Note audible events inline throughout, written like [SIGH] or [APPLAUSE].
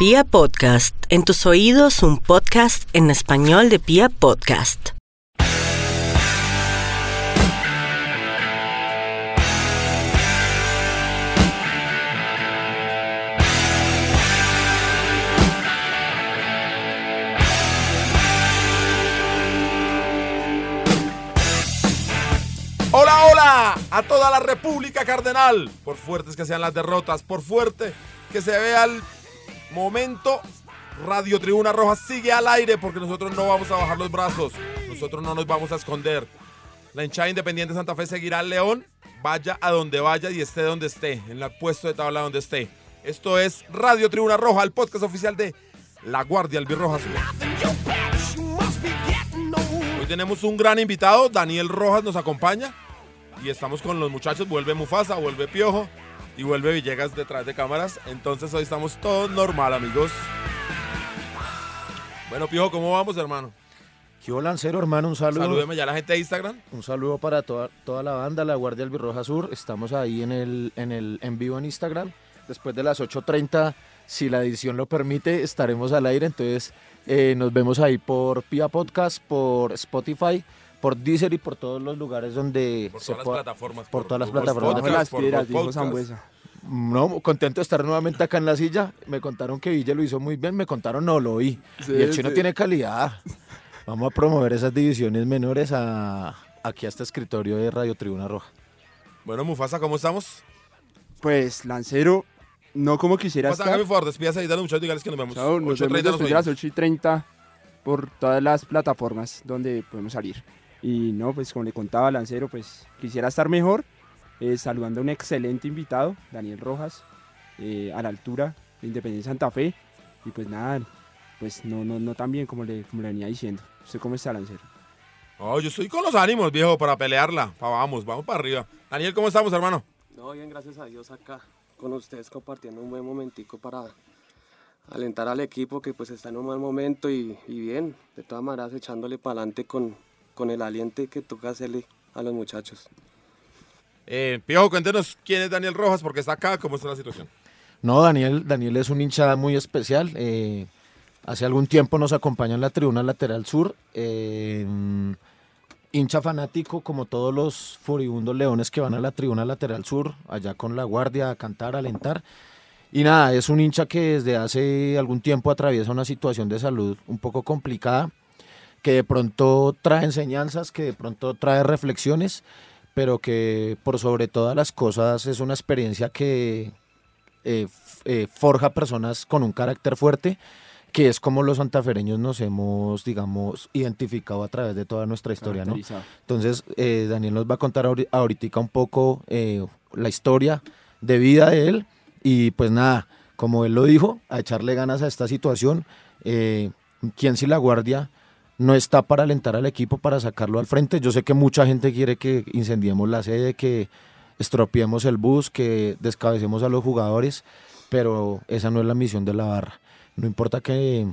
Pia Podcast, en tus oídos un podcast en español de Pia Podcast. Hola, hola a toda la República Cardenal. Por fuertes que sean las derrotas, por fuerte que se vea el momento, Radio Tribuna Roja sigue al aire porque nosotros no vamos a bajar los brazos. Nosotros no nos vamos a esconder. La hinchada independiente de Santa Fe seguirá al León, vaya a donde vaya y esté donde esté, en el puesto de tabla donde esté. Esto es Radio Tribuna Roja, el podcast oficial de La Guardia Albirroja Azul. Hoy tenemos un gran invitado, Daniel Rojas nos acompaña y estamos con los muchachos, vuelve Mufasa, vuelve Piojo y vuelve Villegas detrás de cámaras, entonces hoy estamos todos normal amigos. Bueno Piojo, ¿cómo vamos hermano? ¿Qué hubo, Lancero, hermano? Un saludo. Salúdeme ya a la gente de Instagram. Un saludo para toda, toda la banda, la Guardia Albirroja Sur. Estamos ahí en el, en el en vivo en Instagram. Después de las 8.30, si la edición lo permite, estaremos al aire. Entonces, eh, nos vemos ahí por Pia Podcast, por Spotify, por Deezer y por todos los lugares donde Por se todas las plataformas. por todas las plataformas. podcast, las por piedras, dijo. No, contento de estar nuevamente acá en la silla. Me contaron que Villa lo hizo muy bien, me contaron no lo oí. Sí, y el chino sí. tiene calidad. Vamos a promover esas divisiones menores a, aquí a este escritorio de Radio Tribuna Roja. Bueno Mufasa, ¿cómo estamos? Pues, Lancero, no como quisiera Mufasa, estar. hágame favor, despídase ahí, dale muchachos, dígales que nos vemos. Chao, nos 8:30 vemos nos después de las oímos. 8 y 30 por todas las plataformas donde podemos salir. Y no, pues como le contaba Lancero, pues quisiera estar mejor, eh, saludando a un excelente invitado, Daniel Rojas, eh, a la altura de Independencia Santa Fe. Y pues nada, pues no, no, no tan bien como le, como le venía diciendo. ¿Usted cómo está, Lancero? No, yo estoy con los ánimos, viejo, para pelearla. Pa- vamos, vamos para arriba. Daniel, ¿cómo estamos, hermano? No, bien, gracias a Dios acá con ustedes compartiendo un buen momentico para alentar al equipo que pues está en un mal momento y, y bien, de todas maneras echándole para adelante con, con el aliente que toca hacerle a los muchachos. Eh, Piojo, cuéntenos quién es Daniel Rojas, porque está acá, cómo está la situación. No, Daniel, Daniel es un hincha muy especial. eh, hace algún tiempo nos acompaña en la tribuna lateral sur. eh, hincha fanático, como todos los furibundos leones que van a la tribuna lateral sur, allá con la guardia a cantar, a alentar. Y nada, es un hincha que desde hace algún tiempo atraviesa una situación de salud un poco complicada, que de pronto trae enseñanzas, que de pronto trae reflexiones, pero que por sobre todas las cosas es una experiencia que, eh, eh, forja personas con un carácter fuerte, que es como los santafereños nos hemos, digamos, identificado a través de toda nuestra historia, ¿no? Entonces, eh, Daniel nos va a contar ahori- ahorita un poco eh, la historia de vida de él y pues nada, como él lo dijo, a echarle ganas a esta situación. Eh, ¿Quién si la guardia no está para alentar al equipo, para sacarlo al frente? Yo sé que mucha gente quiere que incendiemos la sede, que estropeemos el bus, que descabecemos a los jugadores, pero esa no es la misión de la barra. No importa que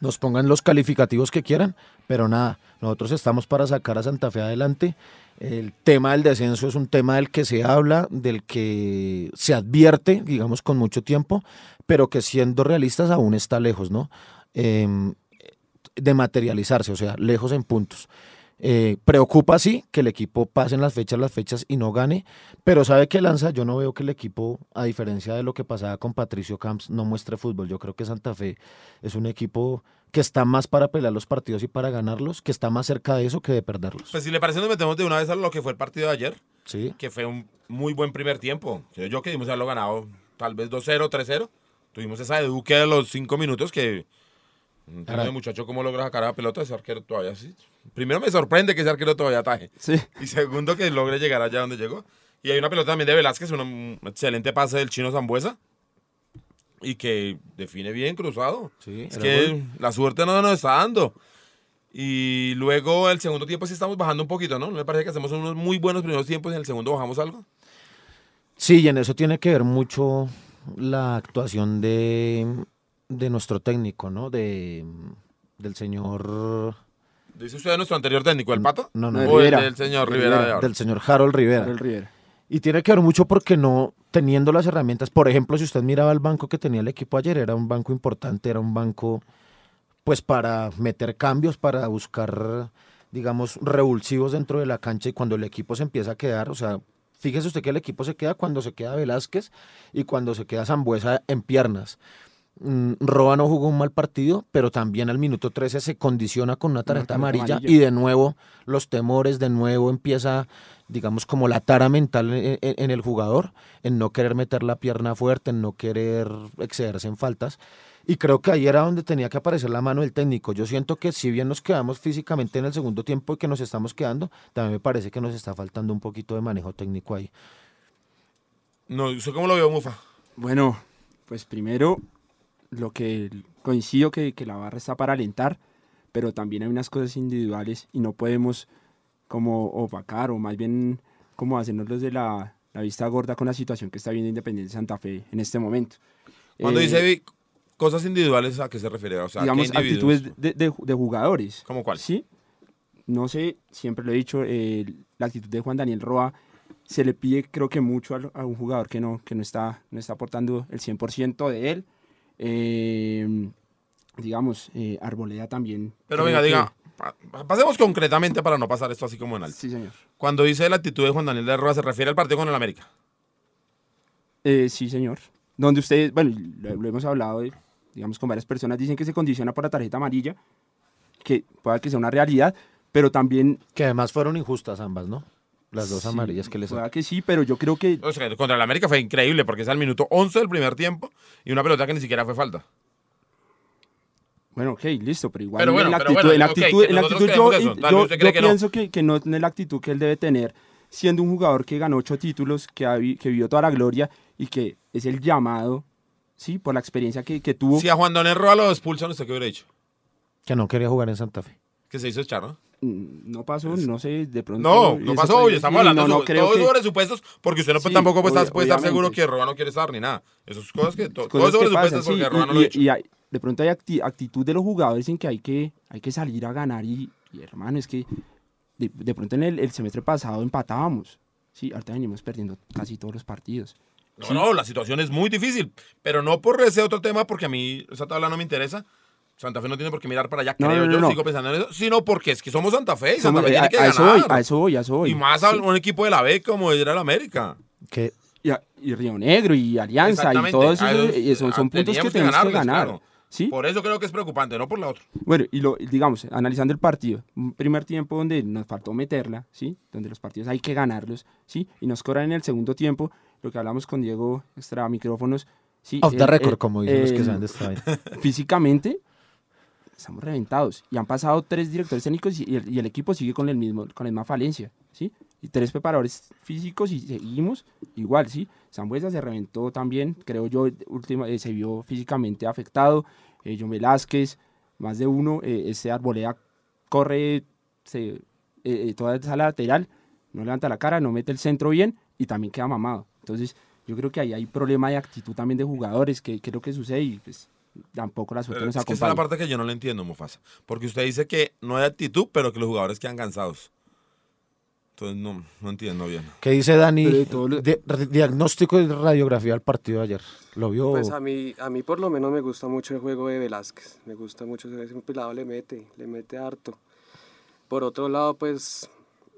nos pongan los calificativos que quieran, pero nada, nosotros estamos para sacar a Santa Fe adelante. El tema del descenso es un tema del que se habla, del que se advierte, digamos, con mucho tiempo, pero que siendo realistas aún está lejos, ¿no? Em, de materializarse, o sea, lejos en puntos. Eh, preocupa sí que el equipo pase en las fechas, las fechas y no gane, pero sabe que Lanza, yo no veo que el equipo, a diferencia de lo que pasaba con Patricio Camps, no muestre fútbol. Yo creo que Santa Fe es un equipo que está más para pelear los partidos y para ganarlos, que está más cerca de eso que de perderlos. Pues si le parece, nos metemos de una vez a lo que fue el partido de ayer, Sí. que fue un muy buen primer tiempo. Yo que dimos haberlo ganado tal vez 2-0, 3-0. Tuvimos esa de Duque de los 5 minutos que... Entiendo, muchacho, cómo logra sacar a pelota ese arquero todavía así. Primero me sorprende que ese arquero todavía ataje. Sí. Y segundo, que logre llegar allá donde llegó. Y hay una pelota también de Velázquez, un, excelente pase del chino Zambuesa. Y que define bien cruzado. Sí, es que gol. la suerte no nos está dando. Y luego el segundo tiempo sí estamos bajando un poquito, ¿no? ¿No me parece que hacemos unos muy buenos primeros tiempos y en el segundo bajamos algo? Sí, y en eso tiene que ver mucho la actuación de, de nuestro técnico, ¿no? De, del señor... Dice usted de nuestro anterior técnico, el Pato. No, no, No, O el Rivera. del señor Rivera, Rivera, de ahora. del señor Harold Rivera. Harold Rivera. Y tiene que ver mucho porque no teniendo las herramientas, por ejemplo, si usted miraba el banco que tenía el equipo ayer, era un banco importante, era un banco pues para meter cambios, para buscar, digamos, revulsivos dentro de la cancha y cuando el equipo se empieza a quedar, o sea, fíjese usted que el equipo se queda cuando se queda Velázquez y cuando se queda Zambuesa en piernas. Mm, Roa no jugó un mal partido, pero también al minuto 13 se condiciona con una tarjeta amarilla, amarilla. y de nuevo los temores, de nuevo empieza, digamos, como la tara mental en, en- en el jugador, en no querer meter la pierna fuerte, en no querer excederse en faltas. Y creo que ahí era donde tenía que aparecer la mano del técnico. Yo siento que si bien nos quedamos físicamente en el segundo tiempo y que nos estamos quedando, también me parece que nos está faltando un poquito de manejo técnico ahí. No, ¿usted cómo lo vio, Mufa? Bueno, pues primero, lo que coincido que, que la barra está para alentar, pero también hay unas cosas individuales y no podemos como opacar o más bien como hacernos los de la, la vista gorda con la situación que está viendo Independiente Santa Fe en este momento. Cuando Eh, dice cosas individuales, ¿a qué se refiere? O sea, ¿qué digamos, actitudes de, de- de jugadores. ¿Cómo cuál? Sí. No sé, siempre lo he dicho, eh, la actitud de Juan Daniel Roa se le pide creo que mucho al- a, un jugador que no, que no, está, no está aportando el 100% de él. Eh, digamos, eh, Arboleda también. Pero venga, que- diga, pa- pasemos concretamente para no pasar esto así como en alto. Sí, señor. Cuando dice la actitud de Juan Daniel de Roa, ¿se refiere al partido con el América? Eh, sí, señor. Donde ustedes, bueno, lo, lo hemos hablado, eh, digamos, con varias personas, dicen que se condiciona por la tarjeta amarilla, que pueda que sea una realidad, pero también Que además fueron injustas ambas, ¿no? Las dos Sí, amarillas que les pueda que sí, pero yo creo que O sea, contra el América fue increíble porque es al minuto 11 del primer tiempo y una pelota que ni siquiera fue falta. Bueno, ok, listo, pero igual Pero bueno, en la actitud, bueno, en la actitud, que en la actitud yo, eso, yo- yo que no. pienso que, que no tiene la actitud que él debe tener, siendo un jugador que ganó ocho títulos, que, ha que vivió toda la gloria y que es el llamado, sí, por la experiencia que, que tuvo. Si a Juan Daniel Roa lo expulsan, ¿usted qué hubiera dicho? Que no quería jugar en Santa Fe. Que se hizo echar, ¿no? Mm, No pasó, no sé, de pronto. No, no pasó, estamos sí, hablando no, no creo todo que- sobre supuestos, porque usted no, Sí, tampoco puede, estar, obvia- puede estar seguro que Roa no quiere estar ni nada. Esas cosas que to- todo cosas sobre que pasan, supuestos porque sí, Roa no y- lo ha y- dicho. y hay- de pronto hay acti- actitud de los jugadores en que hay que, hay que salir a ganar y, y, hermano, es que de, de pronto en el, el semestre pasado empatábamos. Sí, ahorita venimos perdiendo casi todos los partidos. No, no, la situación es muy difícil, pero no por ese otro tema, porque a mí esa tabla no me interesa. Santa Fe no tiene por qué mirar para allá, No, creo no, no, yo, no. sigo pensando en eso, sino porque es que somos Santa Fe y Santa Somos- Fe eh, tiene a, que a eso voy, ganar. a eso voy, a eso voy. y más a Sí. un equipo de la B como era el América. Que Y, a- y Río Negro y Alianza y todos esos esos- y son, son puntos que que tenemos que ganar. claro. ¿sí? Por eso creo que es preocupante, no por la otra. Bueno, y lo, digamos, analizando el partido, un primer tiempo donde nos faltó meterla, ¿sí? Donde los partidos hay que ganarlos, ¿sí? Y nos cobran en el segundo tiempo, lo que hablamos con Diego extra micrófonos, ¿sí? off the El- record, como dicen los que saben de esta. [LAUGHS] Físicamente, estamos reventados. Y han pasado tres directores técnicos y el, y el equipo sigue con, el mismo, con la misma falencia, ¿sí? Y tres preparadores físicos y seguimos igual, ¿sí? Sambuesa se reventó también, creo yo, última, eh, se vio físicamente afectado. Eh, John Velázquez, más de uno, eh, ese Arboleda corre se, eh, eh, toda esa lateral, no levanta la cara, no mete el centro bien y también queda mamado. Entonces, yo creo que ahí hay problema de actitud también de jugadores, que, que es lo que sucede y pues tampoco la suerte Pero nos es que esa es la acompaña. parte que yo no le entiendo, Mufasa. Porque usted dice que no hay actitud, pero que los jugadores quedan cansados. Entonces no, no entiendo bien. ¿Qué dice Dani? Di- diagnóstico y radiografía del partido de ayer. ¿Lo vio? Pues a mí, a mí por lo menos me gusta mucho el juego de Velázquez. Me gusta mucho ese pelado, le mete, le mete harto. Por otro lado, pues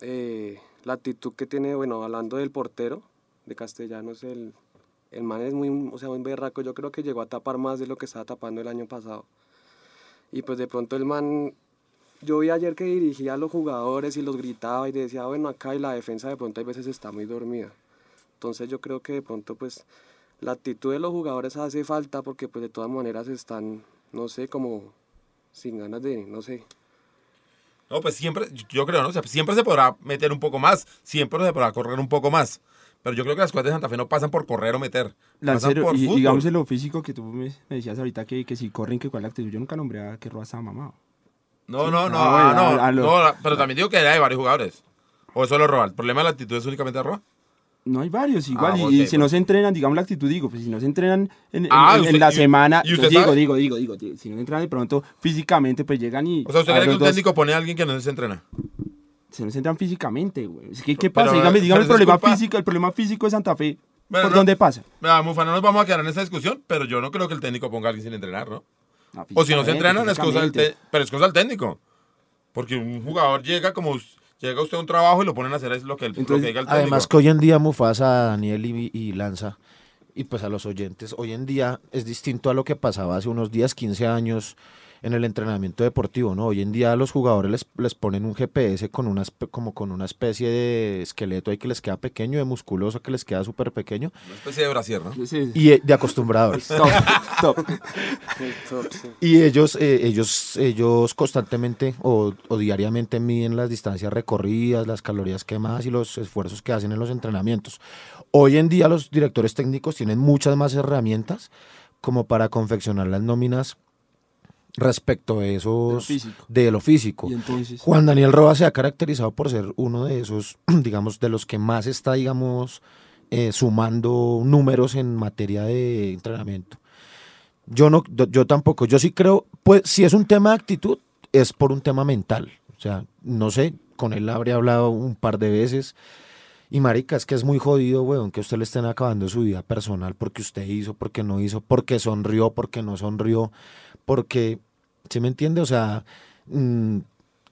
eh, la actitud que tiene, bueno, hablando del portero de Castellanos, el, el man es muy, o sea, muy berraco. Yo creo que llegó a tapar más de lo que estaba tapando el año pasado. Y pues de pronto el man, yo vi ayer que dirigía a los jugadores y los gritaba y decía, bueno, acá y la defensa de pronto hay veces está muy dormida. Entonces yo creo que de pronto pues la actitud de los jugadores hace falta porque pues de todas maneras están, no sé, como sin ganas de, no sé. No, pues siempre, yo creo, ¿no? O sea, siempre se podrá meter un poco más, siempre se podrá correr un poco más. Pero yo creo que las cosas de Santa Fe no pasan por correr o meter. pasan Lancero, por y fútbol. digamos en lo físico que tú me, me decías ahorita que, que si corren, que cuál es la actitud. Yo nunca nombré a que Roa estaba mamado. No, no, no, Ah, bueno, ah, no, a- a lo- no, la- pero también digo que hay varios jugadores. O solo Roa. El problema de la actitud es únicamente de Roa. No hay varios, igual. Ah, y, ok, y si no bueno. se entrenan, digamos la actitud, digo, pues si no se entrenan en, en- Ah, en- en usted- la y- semana, y usted digo, digo, digo, digo, si no se entrenan de pronto físicamente, pues llegan y. O sea, ¿usted a cree que un dos- técnico pone a alguien que no se entrena? Se nos centran físicamente, güey. Es que, ¿qué Pero, pasa? dígame, dígame pero el problema culpa- físico, el problema físico de Santa Fe. Bueno, ¿Por no- dónde pasa? Vea, Mufa, no nos vamos a quedar en esta discusión, pero yo no creo que el técnico ponga a alguien sin entrenar, ¿no? No, O si no se entrenan es cosa del pero es cosa del técnico. Porque un jugador llega como llega usted a un trabajo y lo ponen a hacer es lo que, el- lo Entonces, que diga el técnico. Además que hoy en día Mufasa, Daniel y, y Lanza, y pues a los oyentes, hoy en día es distinto a lo que pasaba hace unos días, 15 años en el entrenamiento deportivo, ¿no? Hoy en día a los jugadores les, les ponen un GPS con una, como con una especie de esqueleto ahí que les queda pequeño, de musculoso que les queda súper pequeño, Una especie de brasier, ¿no? Sí, sí. y de acostumbradores. Top, top. [LAUGHS] Top, sí. Y ellos, eh, ellos, ellos constantemente o, o diariamente miden las distancias recorridas, las calorías quemadas y los esfuerzos que hacen en los entrenamientos. Hoy en día los directores técnicos tienen muchas más herramientas como para confeccionar las nóminas respecto a esos físico. de lo físico. Y entonces, Juan Daniel Roa se ha caracterizado por ser uno de esos, [CLEARS THROAT] digamos, de los que más está, digamos, eh, sumando números en materia de entrenamiento. Yo no, yo, yo tampoco. Yo sí creo, pues, si es un tema de actitud, es por un tema mental. O sea, no sé, con él habré hablado un par de veces. Y marica, es que es muy jodido, weón, que usted le estén acabando su vida personal porque usted hizo, porque no hizo, porque sonrió, porque no sonrió, porque, ¿sí me entiende? O sea, mm,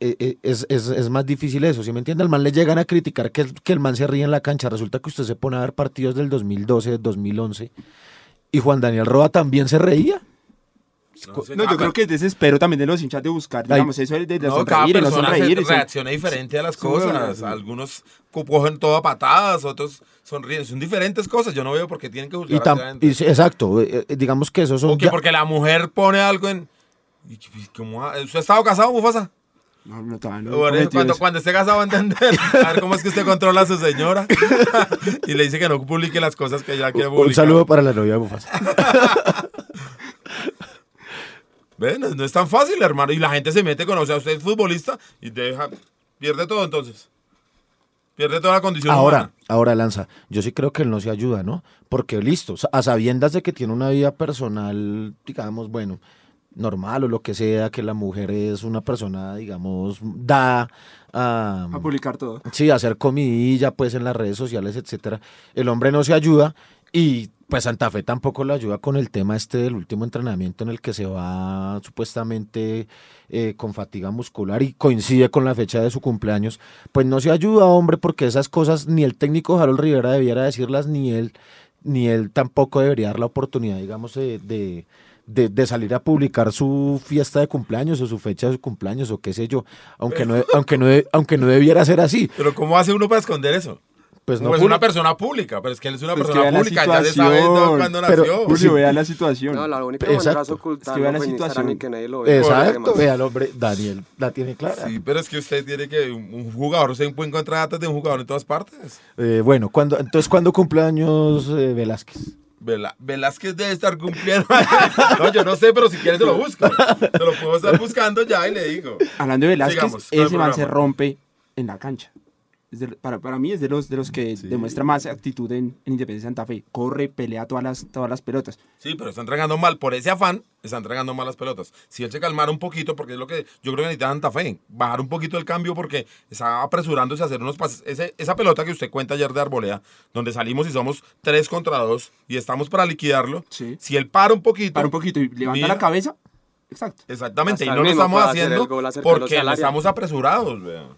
eh, eh, es, es- es más difícil eso, ¿sí me entiende? Al man le llegan a criticar que, el- que el man se ríe en la cancha. Resulta que usted se pone a ver partidos del 2012, del 2011, y Juan Daniel Roa también se reía. No, no, yo cada- creo que es desespero también de los hinchas de buscar, digamos, eso de, de no, cada sonreír, no persona sonreír. eso- reacciona diferente a las cosas. sí. Algunos co- cogen todo a patadas, otros sonríen. Son diferentes cosas. Yo no veo por qué tienen que Y juzgar a gente. y exacto, eh, eh, digamos que esos son... O que ya- porque la mujer pone algo en... y- y ¿cómo ha- ¿Usted ha estado casado, Mufasa? No, no, todavía no eso, cometido cuando, eso. cuando esté casado va a entender. A ver cómo es que usted controla a su señora. [LAUGHS] y le dice que no publique las cosas que ella quiere publicar. un saludo para la novia de Mufasa. [LAUGHS] Ve, No, no es tan fácil, hermano. Y la gente se mete con, o sea, usted es futbolista y deja, pierde todo entonces. Pierde toda la condición Ahora, humana. ahora Lanza, yo sí creo que él no se ayuda, ¿no? Porque listo, a sabiendas de que tiene una vida personal, digamos, bueno, normal o lo que sea, que la mujer es una persona, digamos, da a, A publicar todo. sí, a hacer comidilla, pues en las redes sociales, etcétera. El hombre no se ayuda y pues Santa Fe tampoco le ayuda con el tema este del último entrenamiento en el que se va supuestamente eh, con fatiga muscular y coincide con la fecha de su cumpleaños. Pues no se ayuda, hombre, porque esas cosas ni el técnico Harold Rivera debiera decirlas, ni él, ni él tampoco debería dar la oportunidad, digamos, de, de, de- de salir a publicar su fiesta de cumpleaños o su fecha de su cumpleaños o qué sé yo, aunque no, [LAUGHS] aunque no, aunque no debiera ser así. Pero ¿cómo hace uno para esconder eso? Pues No, no, es una persona pública, pero es que él es una Pues persona pública, ya se sabe cuándo pero- nació. Julio, Sí. vea la situación. No, la única manera Exacto. es Es que vea la pues, situación. que nadie lo vea. Exacto, vea el hombre, Daniel la tiene clara. Sí, pero es que usted tiene que, un jugador se puede encontrar datos de un jugador en todas partes. Eh, bueno, cuando, entonces, ¿cuándo cumpleaños eh, Velázquez? Vela- Velázquez debe estar cumpliendo. [LAUGHS] no, yo no sé, pero si quieres se lo busco. Se lo puedo estar buscando ya y le digo. Hablando de Velázquez, Sigamos, ese man se rompe en la cancha. Es de- para, para mí es de los, de los que demuestra más actitud en, en Independencia Santa Fe. Corre, pelea todas las, todas las pelotas. Sí, pero está entregando mal. Por ese afán, está entregando mal las pelotas. Si él se calmara un poquito, porque es lo que yo creo que necesita Santa Fe, bajar un poquito el cambio porque está apresurándose a hacer unos pases. Ese- esa pelota que usted cuenta ayer de Arbolea, donde salimos y somos tres contra dos y estamos para liquidarlo, Sí. si él para un poquito. Para un poquito y levanta mira, la cabeza. Exacto. Exactamente, y no lo estamos haciendo porque estamos apresurados. vea.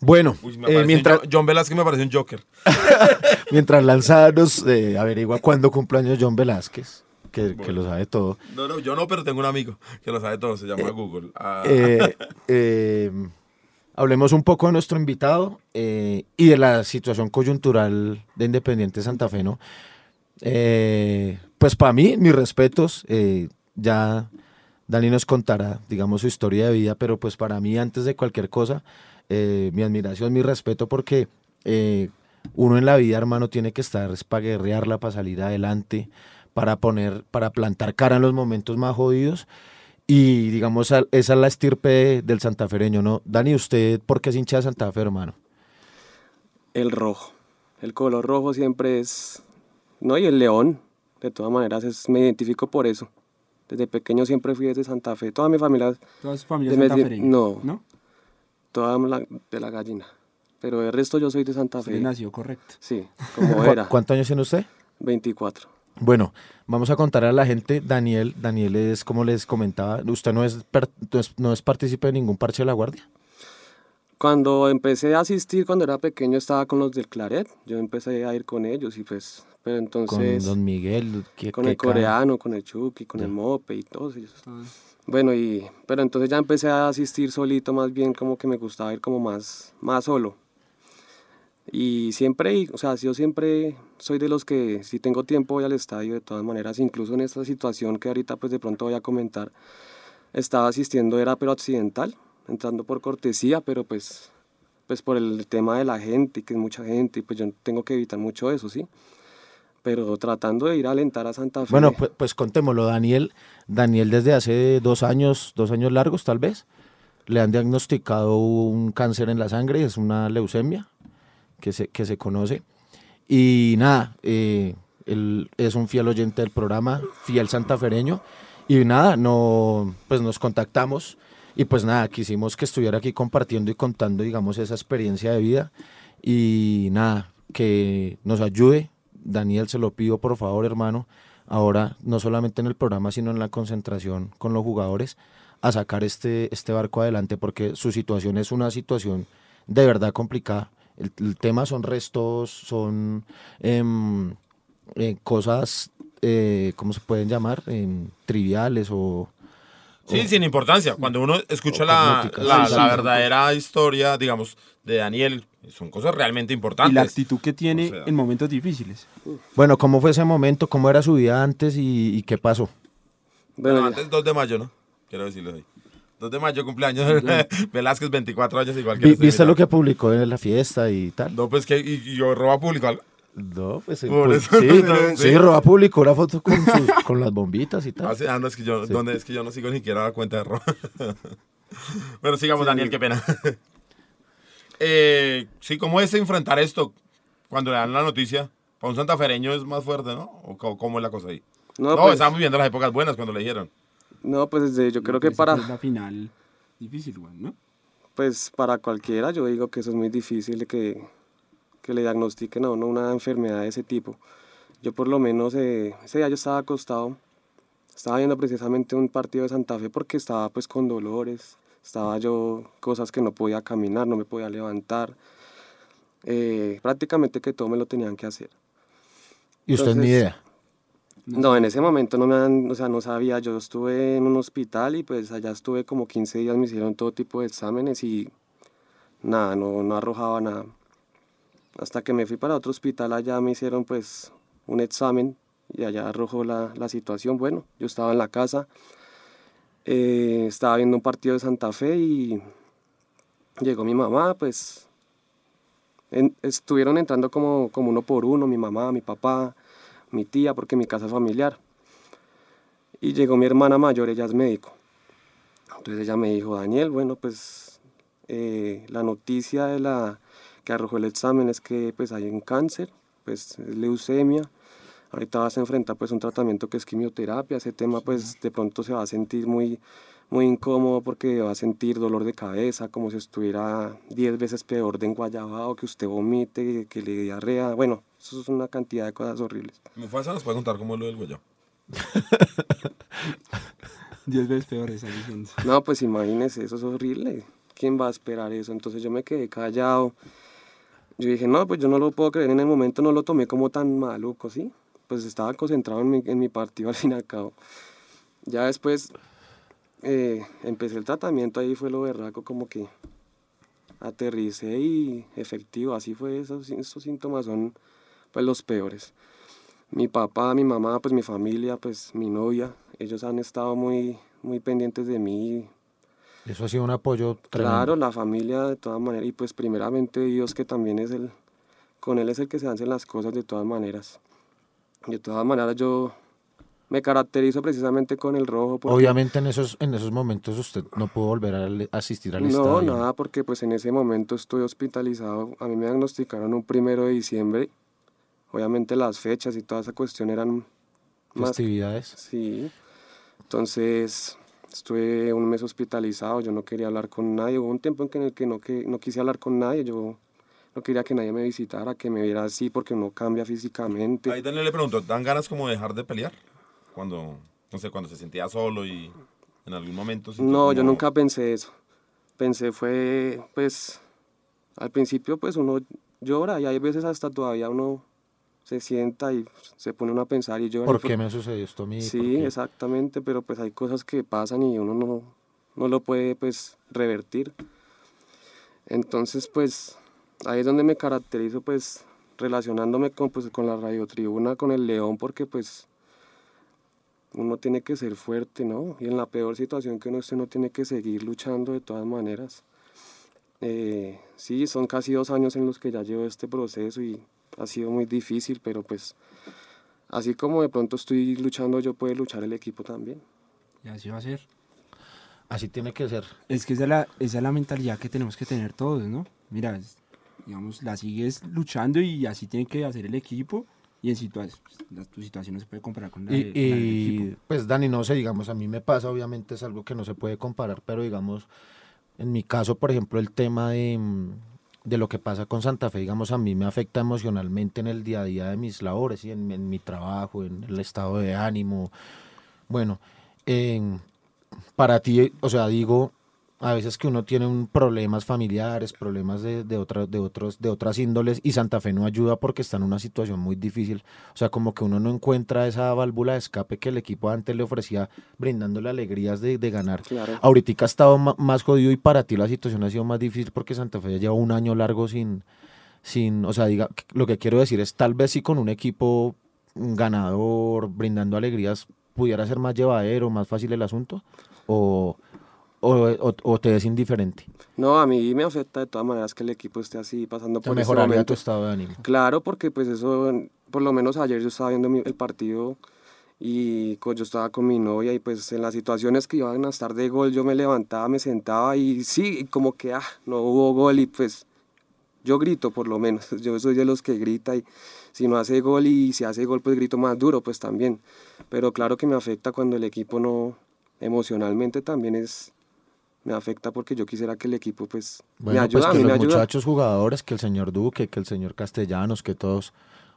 Bueno, Uy, eh, mientras, Jo- John Velázquez me parece un Joker. [LAUGHS] mientras Lanza nos eh, averigua cuándo cumpleaños John Velázquez, que, que lo sabe todo, No, no, yo no, pero tengo un amigo que lo sabe todo, se llama Google. Ah, eh, eh, hablemos un poco de nuestro invitado eh, y de la situación coyuntural de Independiente Santa Fe, ¿no? Eh, pues para mí, mis respetos, eh, ya Dani nos contará, digamos, su historia de vida, pero pues para mí, antes de cualquier cosa, eh, mi admiración, mi respeto, porque eh, uno en la vida, hermano, tiene que estar es para guerrearla, para salir adelante, para poner, para plantar cara en los momentos más jodidos. Y digamos, esa es la estirpe de- del santafereño, ¿no? Dani, ¿usted por qué es hincha de Santa Fe, hermano? El rojo. El color rojo siempre es... No, y el león. De todas maneras, es, me identifico por eso. Desde pequeño siempre fui desde Santa Fe. Toda mi familia... Familias De Medellín, santafereñas. no. ¿No? Toda la- de la gallina. Pero el resto yo soy de Santa Fe. nació correcto. Sí, como [LAUGHS] ¿Cu- era. ¿Cuántos años tiene usted? 24. Bueno, vamos a contar a la gente, Daniel, Daniel es, como les comentaba, usted no es, per- no es, no es partícipe de ningún parche de la guardia. Cuando empecé a asistir, cuando era pequeño, estaba con los del Claret. Yo empecé a ir con ellos y pues, pero Con entonces... Don Miguel, que, con que el coreano, con el Chucky, con el Ya. Mope y todos ellos. Bueno, y, pero entonces ya empecé a asistir solito, más bien como que me gustaba ir como más, más solo. Y siempre, o sea, yo siempre soy de los que si tengo tiempo voy al estadio de todas maneras, incluso en esta situación que ahorita pues de pronto voy a comentar, estaba asistiendo, era pero accidental, entrando por cortesía, pero pues, pues por el tema de la gente, que es mucha gente, y pues yo tengo que evitar mucho eso, ¿sí? Pero tratando de ir a alentar a Santa Fe. Bueno, pues, pues contémoslo, Daniel, Daniel desde hace dos años, dos años largos tal vez, le han diagnosticado un cáncer en la sangre, es una leucemia que se, que se conoce. Y nada, eh, él es un fiel oyente del programa, fiel santafereño. Y nada, no, pues nos contactamos y pues nada, quisimos que estuviera aquí compartiendo y contando, digamos, esa experiencia de vida. Y nada, que nos ayude. Daniel, se lo pido por favor, hermano, ahora no solamente en el programa, sino en la concentración con los jugadores, a sacar este, este barco adelante, porque su situación es una situación de verdad complicada. El, tema son restos, son em, eh, cosas, eh, ¿cómo se pueden llamar? Em, triviales o... Sí, sin importancia. Cuando uno escucha o la, la- Sí, la sí. verdadera historia, digamos, de Daniel, son cosas realmente importantes. Y la actitud que tiene O sea. en momentos difíciles. Bueno, ¿cómo fue ese momento? ¿Cómo era su vida antes y, y qué pasó? Bueno, antes 2 de mayo, ¿no? Quiero decirlo hoy. 2 de mayo, cumpleaños. [LAUGHS] Velázquez, 24 años, igual que Vi- ¿Viste lo que publicó en la fiesta y tal? No, pues que y, y yo roba público. algo. No, pues, Por eso, sí, no, sí, sí. Roba publicó la foto con, sus- [LAUGHS] con las bombitas y tal. Ah, sí, ah, no, es que yo, Sí. ¿dónde es que yo no sigo ni siquiera la cuenta de roba? [LAUGHS] bueno, sigamos, Daniel, qué pena. [LAUGHS] eh, sí, ¿cómo es enfrentar esto cuando le dan la noticia? Para un santafereño es más fuerte, ¿no? ¿O cómo es la cosa ahí? no, No, pues, estábamos viviendo las épocas buenas cuando le dijeron. no, pues desde- yo creo que para, es la final difícil, güey, ¿no? pues para cualquiera yo digo que eso es muy difícil de que, que le diagnostiquen a uno una enfermedad de ese tipo. Yo por lo menos eh, ese día yo estaba acostado, estaba viendo precisamente un partido de Santa Fe porque estaba pues con dolores, estaba yo cosas que no podía caminar, no me podía levantar, eh, prácticamente que todo me lo tenían que hacer. Y usted ni entonces- idea. No, en ese momento no me han, o sea, no sabía, yo estuve en un hospital y pues allá estuve como 15 días, me hicieron todo tipo de exámenes y nada, no, no arrojaba nada. Hasta que me fui para otro hospital, allá me hicieron pues un examen y allá arrojó la, la situación. Bueno, yo estaba en la casa, eh, estaba viendo un partido de Santa Fe y llegó mi mamá, pues estuvieron entrando como, como uno por uno, mi mamá, mi papá, mi tía, porque mi casa familiar. Y llegó mi hermana mayor, ella es médico. Entonces ella me dijo, Daniel, bueno, pues eh, la noticia de la que arrojó el examen es que pues hay un cáncer, pues es leucemia. Ahorita vas a enfrentar pues un tratamiento que es quimioterapia. Ese tema pues de pronto se va a sentir muy, muy incómodo porque va a sentir dolor de cabeza, como si estuviera 10 veces peor de enguayabado, que usted vomite, que le diarrea. Bueno, eso es una cantidad de cosas horribles. Mufasa nos puede contar cómo es lo del huello. [LAUGHS] Diez veces peor esa diciendo. No, pues imagínese, eso es horrible. ¿Quién va a esperar eso? Entonces yo me quedé callado. Yo dije, no, pues yo no lo puedo creer. En el momento no lo tomé como tan maluco, ¿sí? Pues estaba concentrado en mi, en mi partido [LAUGHS] al fin y al cabo. Ya después eh, empecé el tratamiento, ahí fue lo berraco, como que aterricé y efectivo, así fue. Esos, esos síntomas son pues los peores. Mi papá, mi mamá, pues mi familia, pues mi novia, ellos han estado muy, muy pendientes de mí. Eso ha sido un apoyo tremendo. Claro, la familia de todas maneras, y pues primeramente Dios que también es el, con Él es el que se hacen las cosas de todas maneras. De todas maneras yo me caracterizo precisamente con el rojo. porque- Obviamente en esos, en esos momentos usted no pudo volver a asistir al No, estadio. nada, porque pues en ese momento estoy hospitalizado. A mí me diagnosticaron un primero de diciembre. Obviamente las fechas y toda esa cuestión eran más Festividades. Sí. Entonces, estuve un mes hospitalizado, yo no quería hablar con nadie, hubo un tiempo en, el que no, que no quise hablar con nadie, yo no quería que nadie me visitara, que me viera así porque uno cambia físicamente. Ahí Daniel le pregunto, ¿dan ganas como de dejar de pelear? Cuando, no sé, cuando se sentía solo y en algún momento... No, yo nunca pensé eso. Pensé fue, pues, al principio pues uno llora y hay veces hasta todavía uno se sienta y se pone uno a pensar y llora. y ¿Por fue- qué me sucedió esto a mí? ¿Por Sí, exactamente, pero pues hay cosas que pasan y uno no, no lo puede pues revertir. Entonces pues ahí es donde me caracterizo pues relacionándome con, pues, con la radiotribuna, con el León, porque pues uno tiene que ser fuerte, ¿no? Y en la peor situación que uno esté, uno tiene que seguir luchando de todas maneras. Eh, sí, son casi dos años en los que ya llevo este proceso y ha sido muy difícil, pero pues así como de pronto estoy luchando, yo puede luchar el equipo también. Y así va a ser. Así tiene que ser. Es que esa es, la, esa es la mentalidad que tenemos que tener todos, ¿no? Mira, es- digamos, la sigues luchando y así tiene que hacer el equipo. Y en situaciones, tu situación no se puede comparar con la, Y, de- la del y, equipo. pues Dani, no sé, digamos, a mí me pasa, obviamente es algo que no se puede comparar, pero digamos, en mi caso, por ejemplo, el tema de, mm, de lo que pasa con Santa Fe, digamos, a mí me afecta emocionalmente en el día a día de mis labores, y en, en mi trabajo, en el estado de ánimo. Bueno, em, para ti, o sea, digo, a veces que uno tiene un problemas familiares, problemas de, de, otra- de, otros, de otras índoles y Santa Fe no ayuda porque está en una situación muy difícil. O sea, como que uno no encuentra esa válvula de escape que el equipo antes le ofrecía brindándole alegrías de, de ganar. Claro. Ahorita ha estado más jodido y para ti la situación ha sido más difícil porque Santa Fe ya lleva un año largo sin, sin, o sea, diga, lo que quiero decir es tal vez si con un equipo ganador, brindando alegrías, pudiera ser más llevadero, más fácil el asunto, o, o, o- o te es indiferente. No, a mí me afecta de todas maneras que el equipo esté así pasando por este mejoraría momento. tu estado de ánimo. Claro, porque pues eso, por lo menos ayer yo estaba viendo el partido y yo estaba con mi novia y pues en las situaciones que iban a estar de gol yo me levantaba, me sentaba y sí, como que ah, no hubo gol y pues yo grito por lo menos, [LAUGHS] yo soy de los que grita y si no hace gol y si hace gol pues grito más duro pues también, pero claro que me afecta cuando el equipo no, emocionalmente también es, me afecta porque yo quisiera que el equipo pues Bueno, me ayuda, pues a que me los ayuda. muchachos jugadores, que el señor Duque, que el señor Castellanos, que todos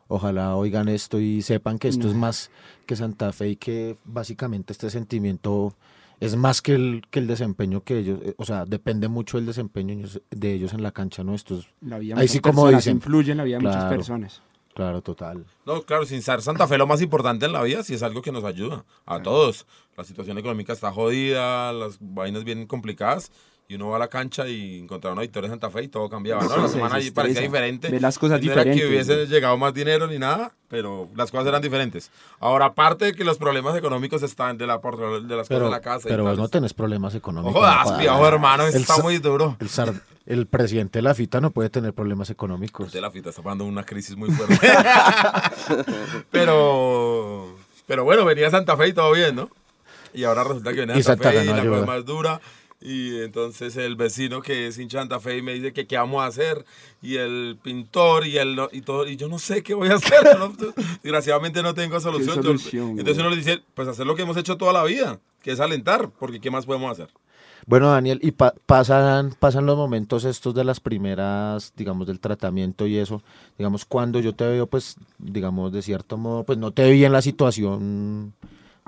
ojalá oigan esto y sepan que esto es más que Santa Fe y que básicamente este sentimiento es más que el, que el desempeño que ellos, eh, o sea, depende mucho del desempeño de ellos en la cancha, ¿no? Estos, ahí sí como dicen, influye en la vida de muchas personas. Claro, total. No, claro, sin ser Santa Fe lo más importante en la vida sí es algo que nos ayuda a todos. La situación económica está jodida, las vainas bien complicadas y uno va a la cancha y encontrar una victoria en Santa Fe y todo cambiaba, ¿no? La Se semana ahí parecía diferente. Ve las cosas no era que diferentes, hubiese llegado más dinero ni nada, pero las cosas eran diferentes. Ahora, aparte de que los problemas económicos están de, la, por- de las cosas de la casa. y pero vos no tenés problemas económicos. No jodas, no viejo jodas. hermano, El está muy duro. El, el presidente de la FITA no puede tener problemas económicos. De la fita está pasando una crisis muy fuerte. [LAUGHS] pero, pero bueno, venía Santa Fe y todo bien, ¿no? Y ahora resulta que viene Y Santa, Fe y no la cosa más dura. Y entonces el vecino que es hincha de Santa Fe y me dice que qué vamos a hacer. Y el pintor y el y todo. Y yo no sé qué voy a [LAUGHS] hacer. no- desgraciadamente no tengo solución. Yo- solución, entonces uno le dice, pues hacer lo que hemos hecho toda la vida, que es alentar, porque ¿qué más podemos hacer? Bueno, Daniel, y pa- pasan, pasan los momentos estos de las primeras, digamos, del tratamiento y eso, digamos, cuando yo te veo, pues, digamos, de cierto modo, pues no te vi en la situación,